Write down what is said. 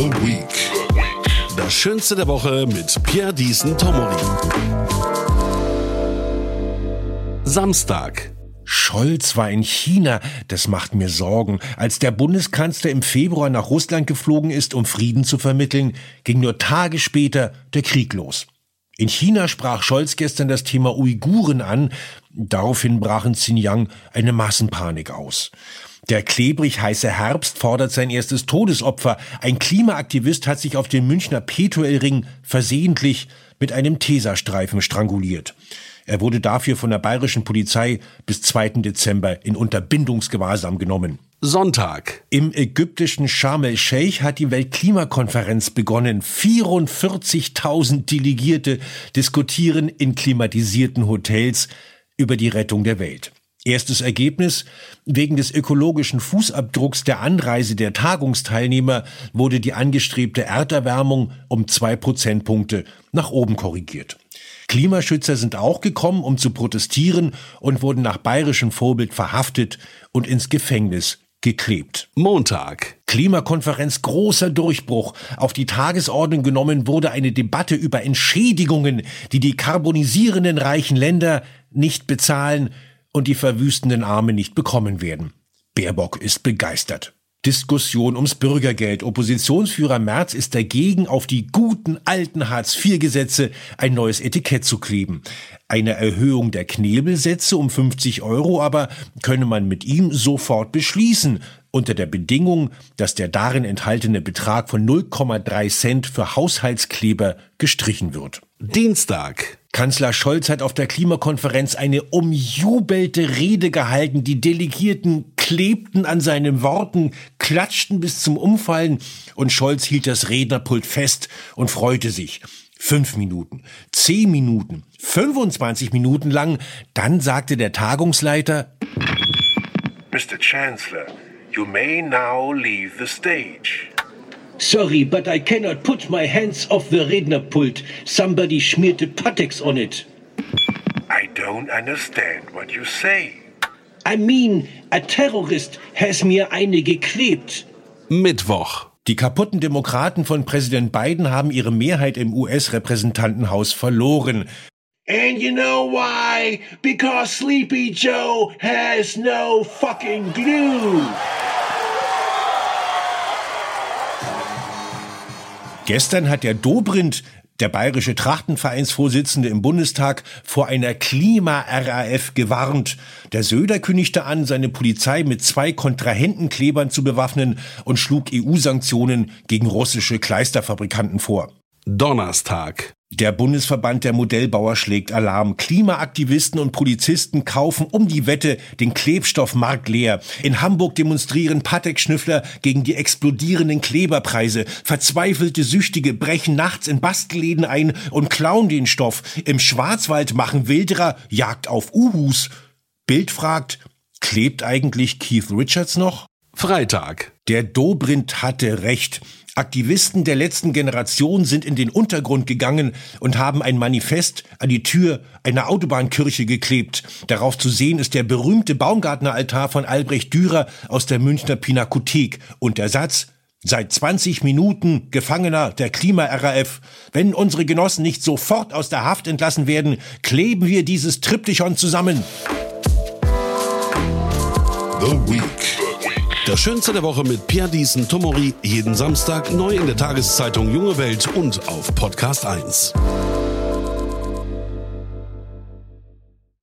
The Week. Das Schönste der Woche mit Pierre Diesen Tomori. Samstag. Scholz war in China, das macht mir Sorgen. Als der Bundeskanzler im Februar nach Russland geflogen ist, um Frieden zu vermitteln, ging nur Tage später der Krieg los. In China sprach Scholz gestern das Thema Uiguren an. Daraufhin brach in Xinjiang eine Massenpanik aus. Der klebrig heiße Herbst fordert sein erstes Todesopfer. Ein Klimaaktivist hat sich auf dem Münchner Petuelring versehentlich mit einem Tesastreifen stranguliert. Er wurde dafür von der bayerischen Polizei bis 2. Dezember in Unterbindungsgewahrsam genommen. Sonntag. Im ägyptischen Sharm el-Sheikh hat die Weltklimakonferenz begonnen. 44.000 Delegierte diskutieren in klimatisierten Hotels über die Rettung der Welt. Erstes Ergebnis. Wegen des ökologischen Fußabdrucks der Anreise der Tagungsteilnehmer wurde die angestrebte Erderwärmung um zwei Prozentpunkte nach oben korrigiert. Klimaschützer sind auch gekommen, um zu protestieren und wurden nach bayerischem Vorbild verhaftet und ins Gefängnis geklebt. Montag. Klimakonferenz großer Durchbruch. Auf die Tagesordnung genommen wurde eine Debatte über Entschädigungen, die die karbonisierenden reichen Länder nicht bezahlen und die verwüstenden Arme nicht bekommen werden. Baerbock ist begeistert. Diskussion ums Bürgergeld. Oppositionsführer Merz ist dagegen, auf die guten alten Hartz-IV-Gesetze ein neues Etikett zu kleben. Eine Erhöhung der Knebelsätze um 50 Euro aber könne man mit ihm sofort beschließen, unter der Bedingung, dass der darin enthaltene Betrag von 0,3 Cent für Haushaltskleber gestrichen wird. Dienstag. Kanzler Scholz hat auf der Klimakonferenz eine umjubelte Rede gehalten. Die Delegierten klebten an seinen Worten, klatschten bis zum Umfallen und Scholz hielt das Rednerpult fest und freute sich. Fünf Minuten, zehn Minuten, 25 Minuten lang. Dann sagte der Tagungsleiter, Mr. Chancellor, you may now leave the stage. Sorry, but I cannot put my hands off the Rednerpult. Somebody smeared the Patex on it. I don't understand what you say. I mean, a terrorist has mir eine geklebt. Mittwoch. Die kaputten Demokraten von Präsident Biden haben ihre Mehrheit im US-Repräsentantenhaus verloren. And you know why? Because Sleepy Joe has no fucking glue. Gestern hat der Dobrindt, der bayerische Trachtenvereinsvorsitzende im Bundestag, vor einer Klima-RAF gewarnt. Der Söder kündigte an, seine Polizei mit zwei Kontrahentenklebern zu bewaffnen und schlug EU-Sanktionen gegen russische Kleisterfabrikanten vor. Donnerstag. Der Bundesverband der Modellbauer schlägt Alarm. Klimaaktivisten und Polizisten kaufen um die Wette den Klebstoffmarkt leer. In Hamburg demonstrieren Patek-Schnüffler gegen die explodierenden Kleberpreise. Verzweifelte Süchtige brechen nachts in Bastelläden ein und klauen den Stoff. Im Schwarzwald machen Wilderer Jagd auf Uhus. Bild fragt, klebt eigentlich Keith Richards noch? Freitag. Der Dobrindt hatte recht. Aktivisten der letzten Generation sind in den Untergrund gegangen und haben ein Manifest an die Tür einer Autobahnkirche geklebt. Darauf zu sehen ist der berühmte Baumgartneraltar von Albrecht Dürer aus der Münchner Pinakothek und der Satz Seit 20 Minuten Gefangener der Klima-RAF. Wenn unsere Genossen nicht sofort aus der Haft entlassen werden, kleben wir dieses Triptychon zusammen. The Week. Das Schönste der Woche mit Pierre Diesen Tomori. Jeden Samstag neu in der Tageszeitung Junge Welt und auf Podcast 1.